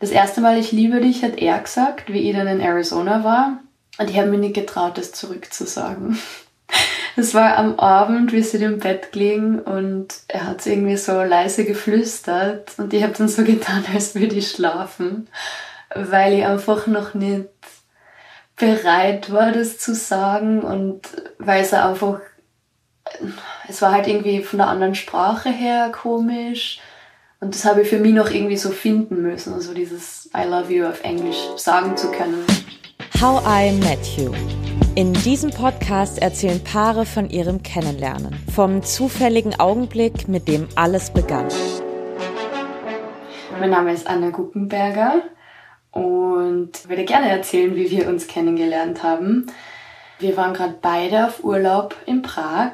Das erste Mal Ich liebe dich hat er gesagt, wie ich dann in Arizona war. Und ich habe mir nicht getraut, das zurückzusagen. Es war am Abend, wir sind im Bett gelegen und er hat irgendwie so leise geflüstert und ich habe dann so getan, als würde ich schlafen, weil ich einfach noch nicht bereit war, das zu sagen und weil es einfach, es war halt irgendwie von der anderen Sprache her komisch und das habe ich für mich noch irgendwie so finden müssen, also dieses I love you auf Englisch sagen zu können. How I Met You. In diesem Podcast erzählen Paare von ihrem Kennenlernen, vom zufälligen Augenblick, mit dem alles begann. Mein Name ist Anna Guckenberger und würde gerne erzählen, wie wir uns kennengelernt haben. Wir waren gerade beide auf Urlaub in Prag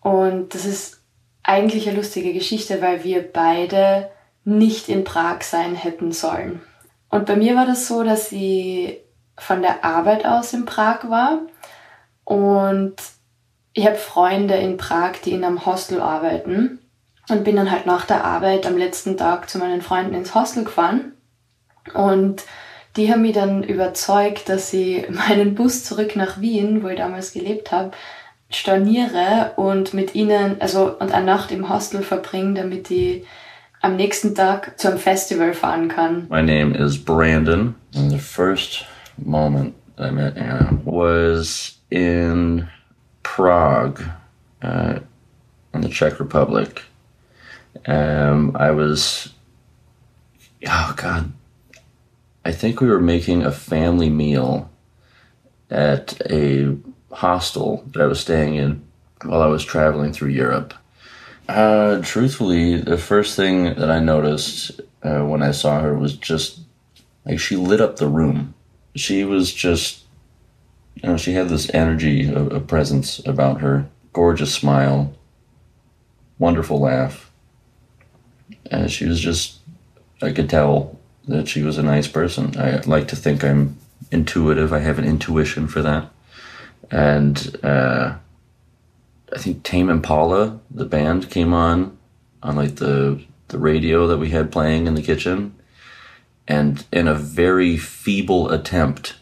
und das ist eigentlich eine lustige Geschichte, weil wir beide nicht in Prag sein hätten sollen. Und bei mir war das so, dass ich von der Arbeit aus in Prag war. Und ich habe Freunde in Prag, die in einem Hostel arbeiten. Und bin dann halt nach der Arbeit am letzten Tag zu meinen Freunden ins Hostel gefahren. Und die haben mich dann überzeugt, dass sie meinen Bus zurück nach Wien, wo ich damals gelebt habe, storniere und mit ihnen, also und eine Nacht im Hostel verbringe, damit ich am nächsten Tag zu einem Festival fahren kann. My name is Brandon. And the first moment I met Anna was in Prague, uh, in the Czech Republic. Um, I was, oh God, I think we were making a family meal at a hostel that I was staying in while I was traveling through Europe. Uh, truthfully, the first thing that I noticed uh, when I saw her was just like she lit up the room. She was just, you know, she had this energy, a, a presence about her, gorgeous smile, wonderful laugh. And she was just, I could tell that she was a nice person. I like to think I'm intuitive. I have an intuition for that. And uh, I think Tame Impala, the band, came on on like the the radio that we had playing in the kitchen, and in a very feeble attempt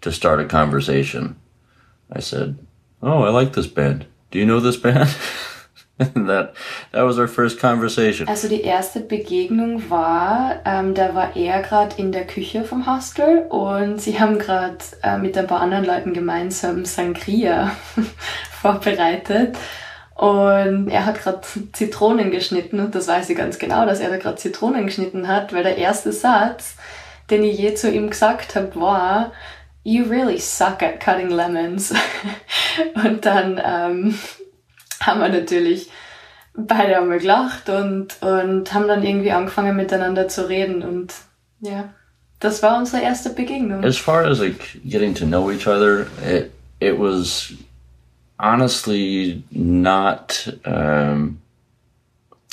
to start a conversation, I said, "Oh, I like this band. Do you know this band?" that, that was our first conversation. Also die erste Begegnung war, ähm, da war er gerade in der Küche vom Hostel und sie haben gerade äh, mit ein paar anderen Leuten gemeinsam Sangria vorbereitet. Und er hat gerade Zitronen geschnitten und das weiß ich ganz genau, dass er da gerade Zitronen geschnitten hat, weil der erste Satz, den ich je zu ihm gesagt habe, war, You really suck at cutting lemons. und dann ähm, haben wir natürlich beide einmal gelacht und, und haben dann irgendwie angefangen miteinander zu reden und ja, das war unsere erste Begegnung. As far as like getting to know each other, it it was honestly not um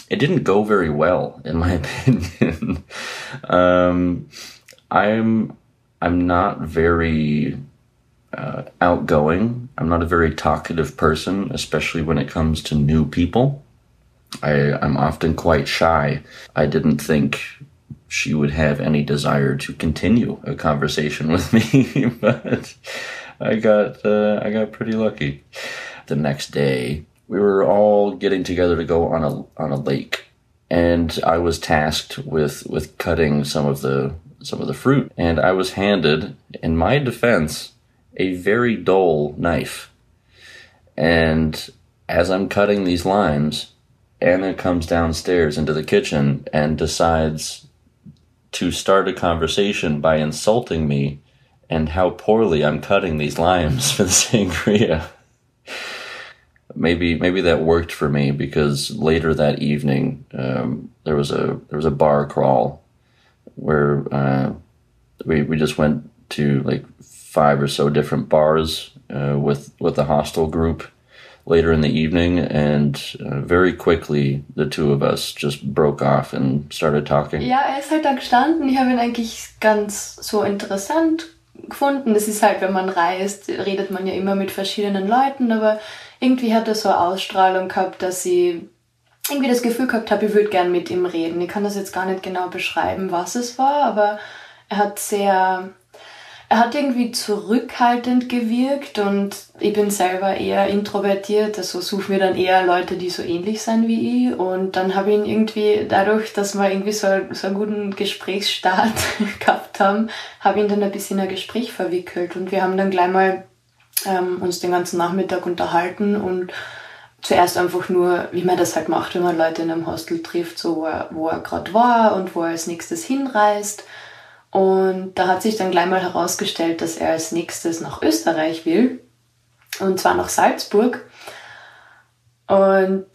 it didn't go very well in my opinion. um I'm I'm not very uh, outgoing. I'm not a very talkative person, especially when it comes to new people. I, I'm often quite shy. I didn't think she would have any desire to continue a conversation with me, but I got uh, I got pretty lucky. The next day, we were all getting together to go on a on a lake, and I was tasked with with cutting some of the some of the fruit, and I was handed, in my defense, a very dull knife. And as I'm cutting these limes, Anna comes downstairs into the kitchen and decides to start a conversation by insulting me and how poorly I'm cutting these limes for the sangria. maybe maybe that worked for me because later that evening um, there was a there was a bar crawl where uh, we we just went to like five or so different bars uh, with with the hostel group later in the evening, and uh, very quickly the two of us just broke off and started talking. Ja, er ist halt da gestanden. Ich habe ihn eigentlich ganz so interessant gefunden. Das ist halt, wenn man reist, redet man ja immer mit verschiedenen Leuten, aber irgendwie hat er so eine Ausstrahlung gehabt, dass sie irgendwie das Gefühl gehabt habe, ich würde gern mit ihm reden. Ich kann das jetzt gar nicht genau beschreiben, was es war, aber er hat sehr, er hat irgendwie zurückhaltend gewirkt und ich bin selber eher introvertiert, also suche mir dann eher Leute, die so ähnlich sind wie ich und dann habe ich ihn irgendwie, dadurch, dass wir irgendwie so, so einen guten Gesprächsstart gehabt haben, habe ich ihn dann ein bisschen in ein Gespräch verwickelt und wir haben dann gleich mal ähm, uns den ganzen Nachmittag unterhalten und zuerst einfach nur, wie man das halt macht, wenn man Leute in einem Hostel trifft, so wo er, wo er gerade war und wo er als nächstes hinreist. Und da hat sich dann gleich mal herausgestellt, dass er als nächstes nach Österreich will. Und zwar nach Salzburg. Und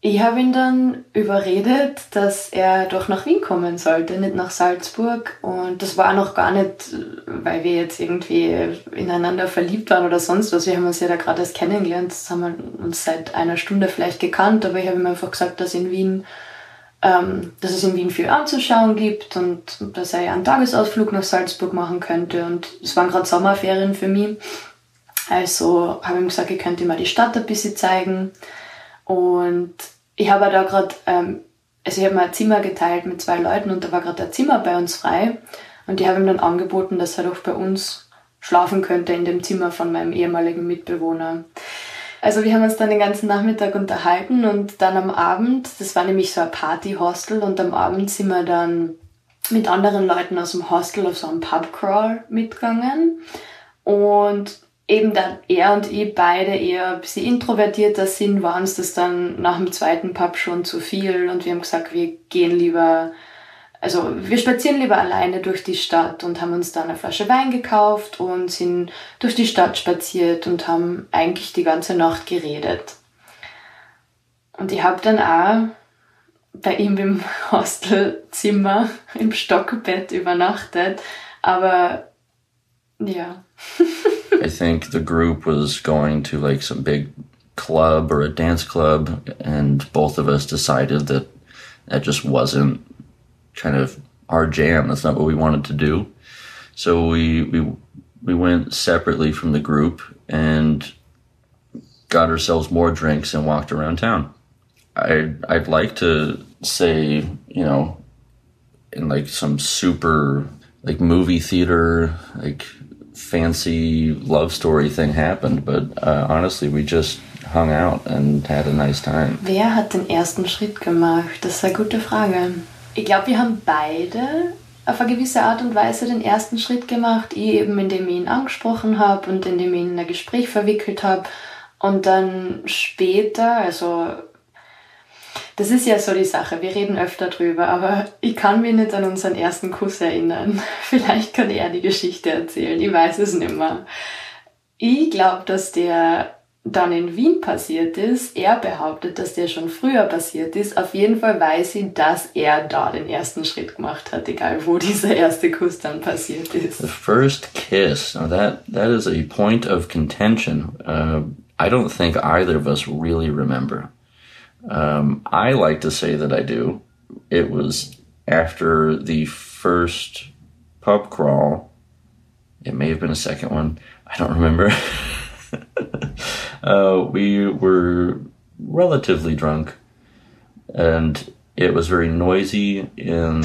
ich habe ihn dann überredet, dass er doch nach Wien kommen sollte, nicht nach Salzburg. Und das war noch gar nicht, weil wir jetzt irgendwie ineinander verliebt waren oder sonst was. Wir haben uns ja da gerade erst kennengelernt. Das haben wir uns seit einer Stunde vielleicht gekannt. Aber ich habe ihm einfach gesagt, dass in Wien, ähm, dass es in Wien viel anzuschauen gibt und dass er ja einen Tagesausflug nach Salzburg machen könnte. Und es waren gerade Sommerferien für mich. Also habe ich ihm gesagt, ich könnte ihm mal die Stadt ein bisschen zeigen. Und ich habe da gerade, ähm, also ich habe mal ein Zimmer geteilt mit zwei Leuten und da war gerade ein Zimmer bei uns frei und die haben ihm dann angeboten, dass er doch bei uns schlafen könnte in dem Zimmer von meinem ehemaligen Mitbewohner. Also wir haben uns dann den ganzen Nachmittag unterhalten und dann am Abend, das war nämlich so ein Party-Hostel und am Abend sind wir dann mit anderen Leuten aus dem Hostel auf so einen Pubcrawl mitgegangen. Und eben da er und ich beide eher ein bisschen introvertierter sind, war uns das dann nach dem zweiten Pub schon zu viel und wir haben gesagt, wir gehen lieber, also wir spazieren lieber alleine durch die Stadt und haben uns dann eine Flasche Wein gekauft und sind durch die Stadt spaziert und haben eigentlich die ganze Nacht geredet. Und ich habe dann auch bei ihm im Hostelzimmer im Stockbett übernachtet, aber ja. I think the group was going to like some big club or a dance club, and both of us decided that that just wasn't kind of our jam. That's not what we wanted to do. So we we we went separately from the group and got ourselves more drinks and walked around town. I I'd like to say, you know, in like some super like movie theater like fancy love story thing happened, but uh, honestly, we just hung out and had a nice time. Wer hat den ersten Schritt gemacht? Das ist eine gute Frage. Ich glaube, wir haben beide auf eine gewisse Art und Weise den ersten Schritt gemacht. Ich eben, indem ich ihn angesprochen habe und indem ich ihn in ein Gespräch verwickelt habe. Und dann später, also das ist ja so die Sache, wir reden öfter drüber, aber ich kann mich nicht an unseren ersten Kuss erinnern. Vielleicht kann er die Geschichte erzählen, ich weiß es nicht mehr. Ich glaube, dass der dann in Wien passiert ist. Er behauptet, dass der schon früher passiert ist. Auf jeden Fall weiß ich, dass er da den ersten Schritt gemacht hat, egal wo dieser erste Kuss dann passiert ist. The first kiss. Now that that is a point of contention. Uh, I don't think either of us really remember. Um, I like to say that I do. It was after the first pub crawl. It may have been a second one. I don't remember. uh, we were relatively drunk, and it was very noisy in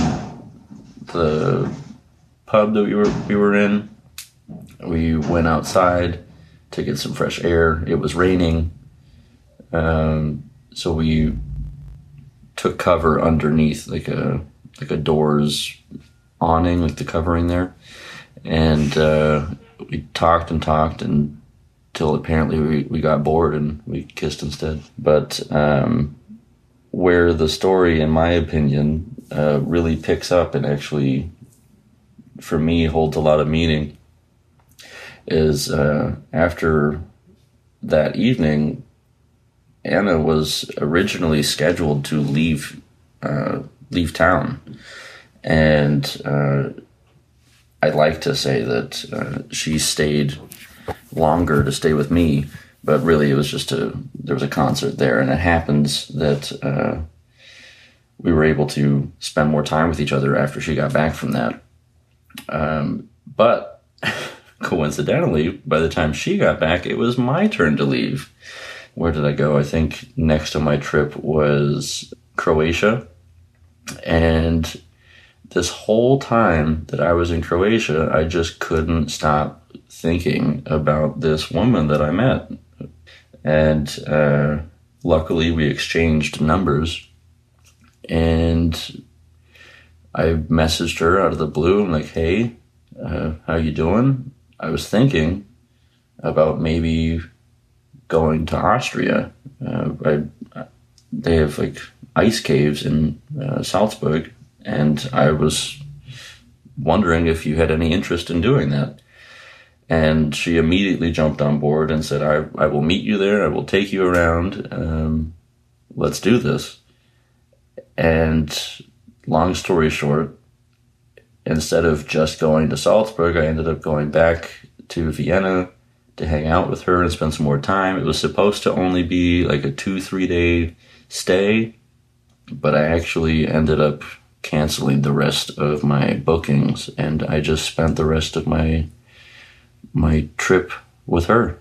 the pub that we were we were in. We went outside to get some fresh air. It was raining. Um, so we took cover underneath like a like a doors awning, like the covering there, and uh, we talked and talked until apparently we, we got bored and we kissed instead. But um, where the story, in my opinion, uh, really picks up and actually, for me, holds a lot of meaning is uh, after that evening Anna was originally scheduled to leave uh, leave town, and uh, I'd like to say that uh, she stayed longer to stay with me, but really it was just a there was a concert there, and it happens that uh, we were able to spend more time with each other after she got back from that. Um, but coincidentally, by the time she got back, it was my turn to leave. where did I go? I think next on my trip was Croatia. And this whole time that I was in Croatia, I just couldn't stop thinking about this woman that I met. And uh, luckily, we exchanged numbers. And I messaged her out of the blue. I'm like, hey, uh, how you doing? I was thinking about maybe going to Austria. Uh, I, they have like ice caves in uh, Salzburg, and I was wondering if you had any interest in doing that. And she immediately jumped on board and said, I, I will meet you there. I will take you around. Um, let's do this. And long story short, instead of just going to Salzburg, I ended up going back to Vienna to hang out with her and spend some more time. It was supposed to only be like a two, three day stay, but I actually ended up canceling the rest of my bookings and I just spent the rest of my my trip with her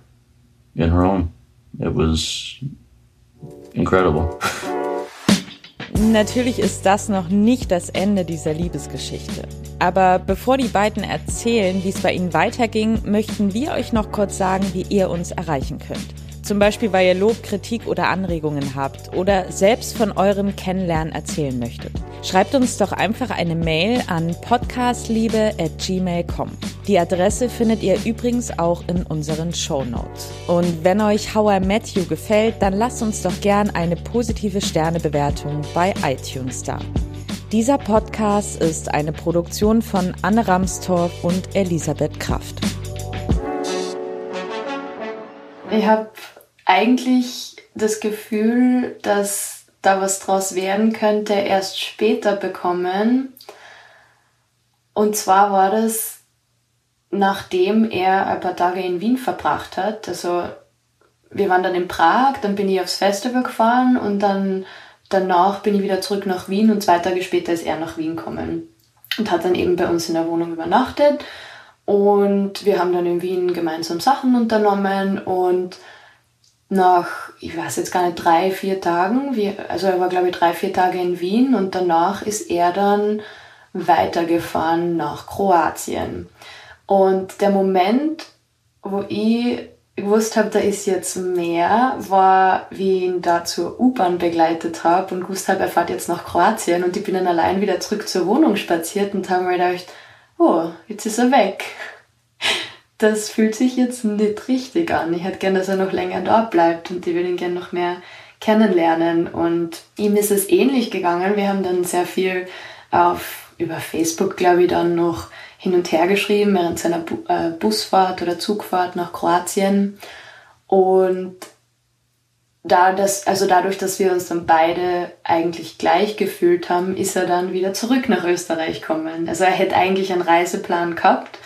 in Rome. It was incredible. Natürlich ist das noch nicht das Ende dieser Liebesgeschichte. Aber bevor die beiden erzählen, wie es bei ihnen weiterging, möchten wir euch noch kurz sagen, wie ihr uns erreichen könnt. Zum Beispiel, weil ihr Lob, Kritik oder Anregungen habt oder selbst von eurem Kennenlernen erzählen möchtet. Schreibt uns doch einfach eine Mail an podcastliebe.gmail.com. Die Adresse findet ihr übrigens auch in unseren Show Notes. Und wenn euch How I Met You gefällt, dann lasst uns doch gern eine positive Sternebewertung bei iTunes da. Dieser Podcast ist eine Produktion von Anne Ramstorff und Elisabeth Kraft. Ich habe eigentlich das Gefühl, dass da was draus werden könnte, erst später bekommen. Und zwar war das, nachdem er ein paar Tage in Wien verbracht hat. Also wir waren dann in Prag, dann bin ich aufs Festival gefahren und dann danach bin ich wieder zurück nach Wien und zwei Tage später ist er nach Wien gekommen und hat dann eben bei uns in der Wohnung übernachtet. Und wir haben dann in Wien gemeinsam Sachen unternommen und nach, ich weiß jetzt gar nicht, drei, vier Tagen, wir, also er war glaube ich drei, vier Tage in Wien und danach ist er dann weitergefahren nach Kroatien. Und der Moment, wo ich gewusst habe, da ist jetzt mehr, war, wie ich ihn da zur U-Bahn begleitet habe und gewusst habe, er fährt jetzt nach Kroatien. Und ich bin dann allein wieder zurück zur Wohnung spaziert und habe mir gedacht, oh, jetzt ist er weg das fühlt sich jetzt nicht richtig an. Ich hätte gerne, dass er noch länger dort bleibt und ich würde ihn gerne noch mehr kennenlernen. Und ihm ist es ähnlich gegangen. Wir haben dann sehr viel auf, über Facebook, glaube ich, dann noch hin und her geschrieben während seiner Bu äh, Busfahrt oder Zugfahrt nach Kroatien. Und da das, also dadurch, dass wir uns dann beide eigentlich gleich gefühlt haben, ist er dann wieder zurück nach Österreich gekommen. Also er hätte eigentlich einen Reiseplan gehabt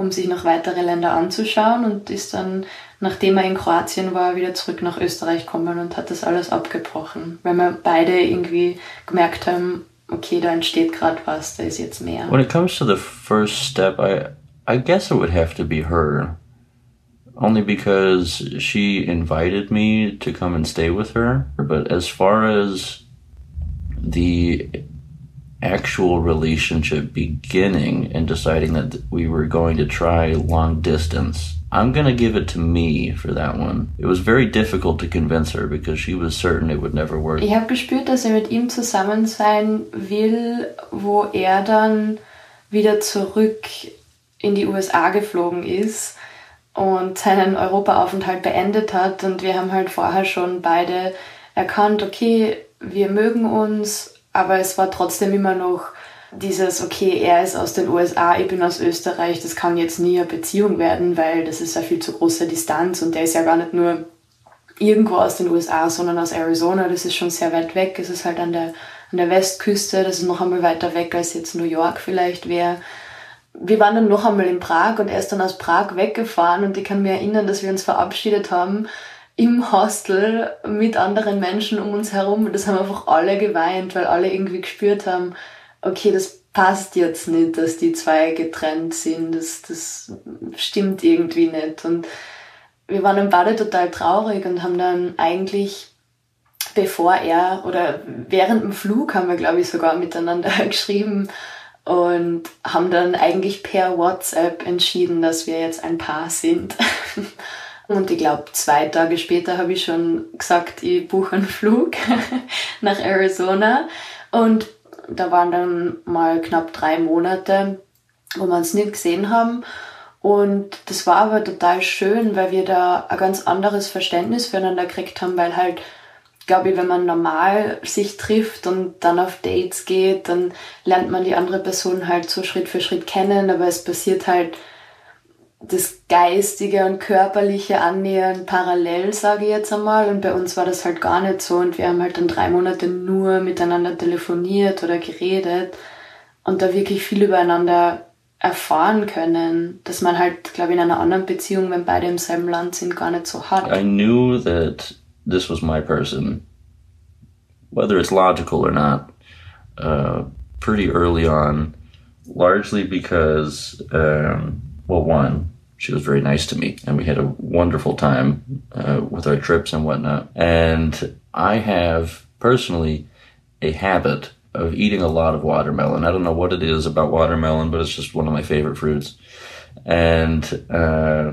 um sich noch weitere Länder anzuschauen und ist dann, nachdem er in Kroatien war, wieder zurück nach Österreich gekommen und hat das alles abgebrochen, weil wir beide irgendwie gemerkt haben, okay, da entsteht gerade was, da ist jetzt mehr. When it comes to the first step, I I guess it would have to be her. Only because she invited me to come and stay with her. But as far as the actual relationship beginning and deciding that we were going to try long distance. I'm going to give it to me for that one. It was very difficult to convince her because she was certain it would never work. Ich habe gespürt, dass er mit ihm zusammen sein will, wo er dann wieder zurück in die USA geflogen ist und seinen Europaaufenthalt beendet hat und wir haben halt vorher schon beide erkannt, okay, wir mögen uns aber es war trotzdem immer noch dieses, okay, er ist aus den USA, ich bin aus Österreich, das kann jetzt nie eine Beziehung werden, weil das ist eine viel zu große Distanz und der ist ja gar nicht nur irgendwo aus den USA, sondern aus Arizona, das ist schon sehr weit weg, es ist halt an der, an der Westküste, das ist noch einmal weiter weg als jetzt New York vielleicht wäre. Wir waren dann noch einmal in Prag und er ist dann aus Prag weggefahren und ich kann mir erinnern, dass wir uns verabschiedet haben im Hostel mit anderen Menschen um uns herum. Und das haben einfach alle geweint, weil alle irgendwie gespürt haben, okay, das passt jetzt nicht, dass die zwei getrennt sind. Das, das stimmt irgendwie nicht. Und wir waren dann beide total traurig und haben dann eigentlich, bevor er oder während dem Flug haben wir, glaube ich, sogar miteinander geschrieben und haben dann eigentlich per WhatsApp entschieden, dass wir jetzt ein Paar sind. Und ich glaube, zwei Tage später habe ich schon gesagt, ich buche einen Flug nach Arizona. Und da waren dann mal knapp drei Monate, wo wir uns nicht gesehen haben. Und das war aber total schön, weil wir da ein ganz anderes Verständnis füreinander gekriegt haben, weil halt, glaube ich, wenn man normal sich trifft und dann auf Dates geht, dann lernt man die andere Person halt so Schritt für Schritt kennen, aber es passiert halt das geistige und körperliche Annähern parallel, sage ich jetzt einmal. Und bei uns war das halt gar nicht so. Und wir haben halt dann drei Monate nur miteinander telefoniert oder geredet und da wirklich viel übereinander erfahren können, dass man halt, glaube ich, in einer anderen Beziehung, wenn beide im selben Land sind, gar nicht so hat. I knew that this was my person, whether it's logical or not, uh, pretty early on, largely because, um, well, one, she was very nice to me and we had a wonderful time uh, with our trips and whatnot. And I have personally a habit of eating a lot of watermelon. I don't know what it is about watermelon, but it's just one of my favorite fruits. And uh,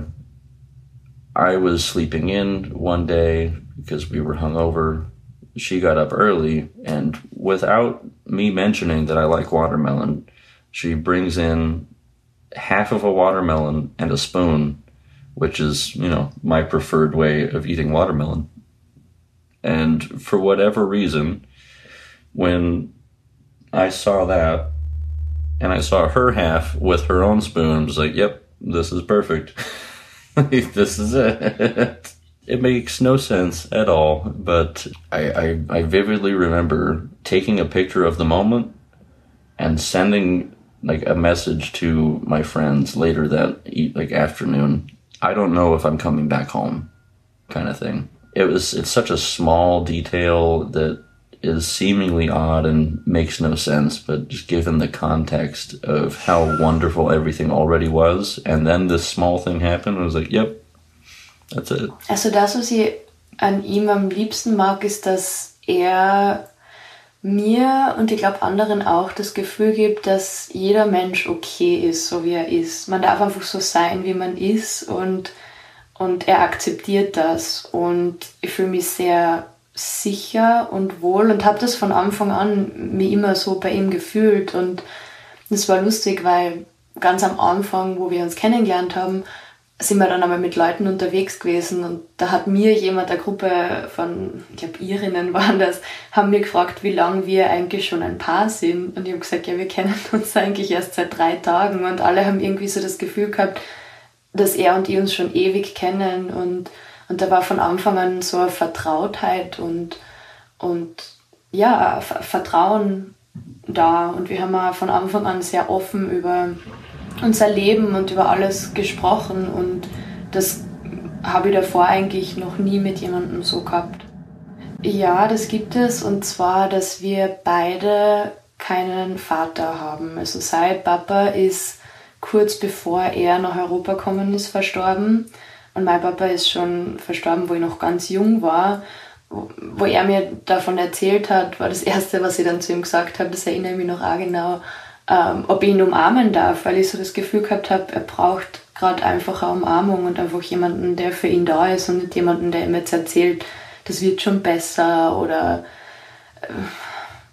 I was sleeping in one day because we were hungover. She got up early, and without me mentioning that I like watermelon, she brings in half of a watermelon and a spoon, which is, you know, my preferred way of eating watermelon. And for whatever reason, when I saw that and I saw her half with her own spoon. I was like, yep, this is perfect. this is it. it makes no sense at all, but I, I, I vividly remember taking a picture of the moment and sending like a message to my friends later that like afternoon. I don't know if I'm coming back home, kind of thing. It was it's such a small detail that is seemingly odd and makes no sense, but just given the context of how wonderful everything already was, and then this small thing happened, I was like, yep, that's it. Also das, was ich an ihm am liebsten mag, ist, dass er mir und ich glaube anderen auch das Gefühl gibt, dass jeder Mensch okay ist, so wie er ist. Man darf einfach so sein, wie man ist und, und er akzeptiert das. Und ich fühle mich sehr sicher und wohl und habe das von Anfang an mir immer so bei ihm gefühlt und das war lustig, weil ganz am Anfang, wo wir uns kennengelernt haben, sind wir dann aber mit Leuten unterwegs gewesen und da hat mir jemand, eine Gruppe von, ich glaube Irinnen waren das, haben mir gefragt, wie lange wir eigentlich schon ein Paar sind. Und ich habe gesagt, ja, wir kennen uns eigentlich erst seit drei Tagen. Und alle haben irgendwie so das Gefühl gehabt, dass er und ich uns schon ewig kennen. Und und da war von Anfang an so eine Vertrautheit und, und ja, Vertrauen da. Und wir haben auch von Anfang an sehr offen über unser Leben und über alles gesprochen. Und das habe ich davor eigentlich noch nie mit jemandem so gehabt. Ja, das gibt es. Und zwar, dass wir beide keinen Vater haben. Also sein Papa ist kurz bevor er nach Europa gekommen ist verstorben. Und mein Papa ist schon verstorben, wo ich noch ganz jung war. Wo er mir davon erzählt hat, war das Erste, was ich dann zu ihm gesagt habe, das erinnere ich mich noch auch genau, ähm, ob ich ihn umarmen darf, weil ich so das Gefühl gehabt habe, er braucht gerade einfach eine Umarmung und einfach jemanden, der für ihn da ist und nicht jemanden, der ihm jetzt erzählt, das wird schon besser oder äh,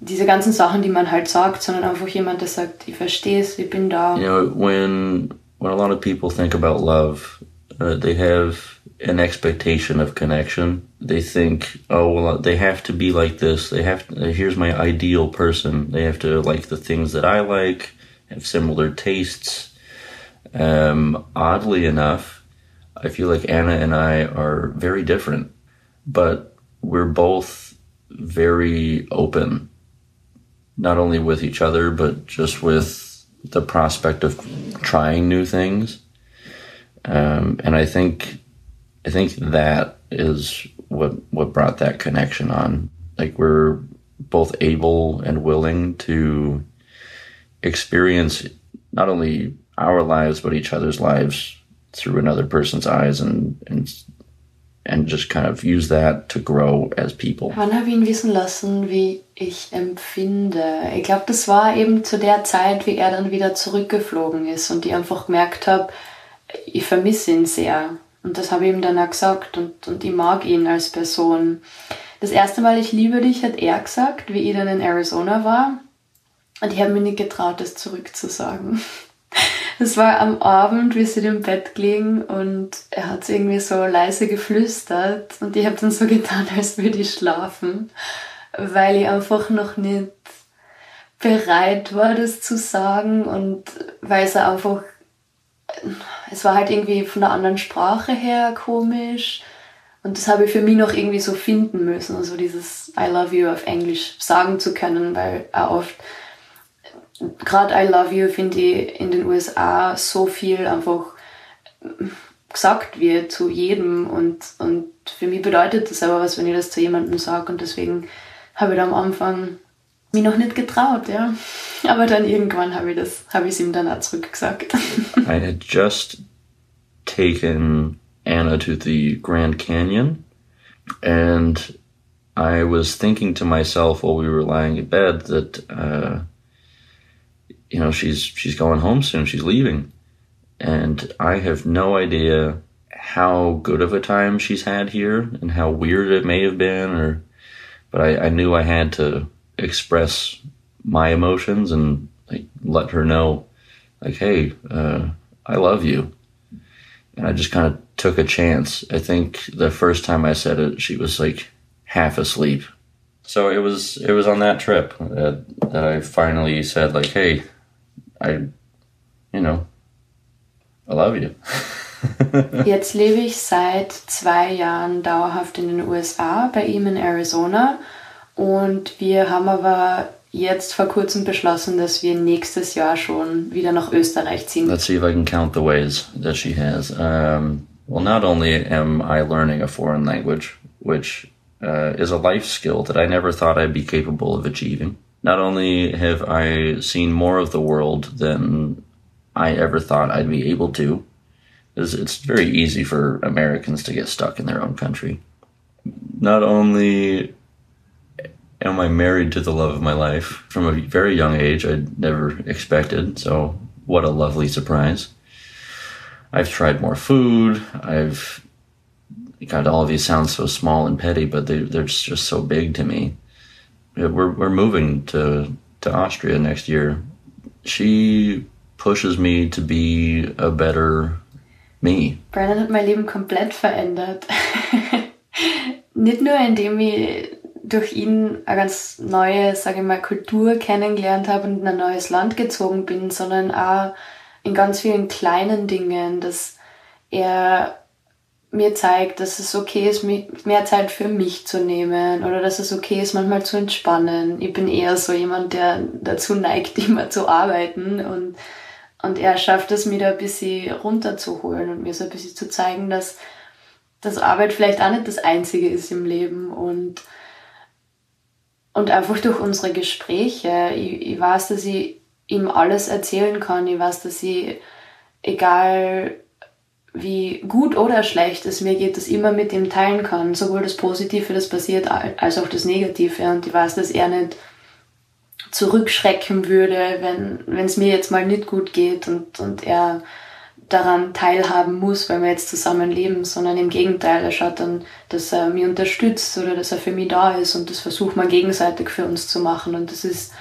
diese ganzen Sachen, die man halt sagt, sondern einfach jemand, der sagt, ich verstehe es, ich bin da. You know, when, when a lot of people think about love, Uh, they have an expectation of connection. They think, oh, well, they have to be like this. They have, to, uh, here's my ideal person. They have to like the things that I like, have similar tastes. Um, oddly enough, I feel like Anna and I are very different, but we're both very open, not only with each other, but just with the prospect of trying new things um, and I think I think that is what what brought that connection on. Like we're both able and willing to experience not only our lives but each other's lives through another person's eyes and and and just kind of use that to grow as people. Wann habe ich ihn wissen lassen, wie ich empfinde? Ich glaube, das war eben zu der Zeit, wie er dann wieder zurückgeflogen ist und ich einfach gemerkt habe, ich vermisse ihn sehr. Und das habe ich ihm dann auch gesagt und, und ich mag ihn als Person. Das erste Mal, ich liebe dich, hat er gesagt, wie ich dann in Arizona war. Und ich habe mir nicht getraut, das zurückzusagen. Es war am Abend, wir sind im Bett gelegen und er hat irgendwie so leise geflüstert und ich habe dann so getan, als würde ich schlafen, weil ich einfach noch nicht bereit war, das zu sagen und weil es einfach, es war halt irgendwie von der anderen Sprache her komisch. Und das habe ich für mich noch irgendwie so finden müssen, also dieses I love you auf Englisch sagen zu können, weil er oft gerade I love you finde ich in den USA so viel einfach gesagt wird zu jedem und, und für mich bedeutet das aber was, wenn ich das zu jemandem sage und deswegen habe ich da am Anfang mich noch nicht getraut, ja. Aber dann irgendwann habe ich das, habe ich es ihm dann auch zurückgesagt. I had just taken Anna to the Grand Canyon and I was thinking to myself while we were lying in bed that uh, you know, she's she's going home soon. She's leaving, and I have no idea how good of a time she's had here and how weird it may have been, or but I, I knew I had to express my emotions and like let her know, like, hey, uh, I love you, and I just kind of took a chance. I think the first time I said it, she was like half asleep. So it was it was on that trip that, that I finally said like, hey, I, you know, I love you. Jetzt lebe ich seit zwei Jahren dauerhaft in den USA, bei ihm in Arizona. Und wir haben aber jetzt vor kurzem beschlossen, dass wir nächstes Jahr schon wieder nach Österreich ziehen. Let's see if I can count the ways that she has. Um, well, not only am I learning a foreign language, which uh, is a life skill that I never thought I'd be capable of achieving. not only have I seen more of the world than I ever thought I'd be able to, it's very easy for Americans to get stuck in their own country. Not only am I married to the love of my life from a very young age, I'd never expected, so what a lovely surprise. I've tried more food. I've God, all of these sound so small and petty, but they, they're just so big to me we're we're moving to to Austria next year. She pushes me to be a better me. Brandon hat mein Leben komplett verändert. Nicht nur indem ich durch ihn eine ganz neue, sage ich mal, Kultur kennengelernt habe und in ein neues Land gezogen bin, sondern auch in ganz vielen kleinen Dingen, dass er mir zeigt, dass es okay ist, mehr Zeit für mich zu nehmen oder dass es okay ist, manchmal zu entspannen. Ich bin eher so jemand, der dazu neigt, immer zu arbeiten und, und er schafft es, mir da ein bisschen runterzuholen und mir so ein bisschen zu zeigen, dass, dass Arbeit vielleicht auch nicht das Einzige ist im Leben und, und einfach durch unsere Gespräche, ich, ich weiß, dass ich ihm alles erzählen kann, ich weiß, dass ich, egal wie gut oder schlecht es mir geht, das immer mit ihm teilen kann. Sowohl das Positive, das passiert, als auch das Negative. Und ich weiß, dass er nicht zurückschrecken würde, wenn es mir jetzt mal nicht gut geht und, und er daran teilhaben muss, weil wir jetzt zusammen leben, sondern im Gegenteil, er schaut dann, dass er mich unterstützt oder dass er für mich da ist und das versucht man gegenseitig für uns zu machen. Und das ist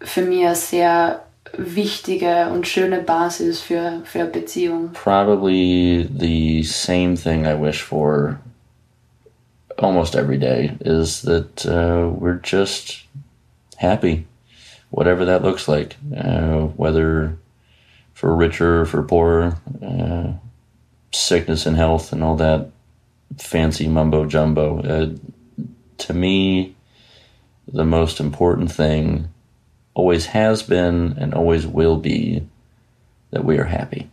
für mich ein sehr wichtige und schöne Basis für, für Beziehung? Probably the same thing I wish for almost every day is that uh, we're just happy, whatever that looks like, uh, whether for richer for poorer, uh, sickness and health and all that fancy mumbo jumbo. Uh, to me, the most important thing always has been and always will be that we are happy.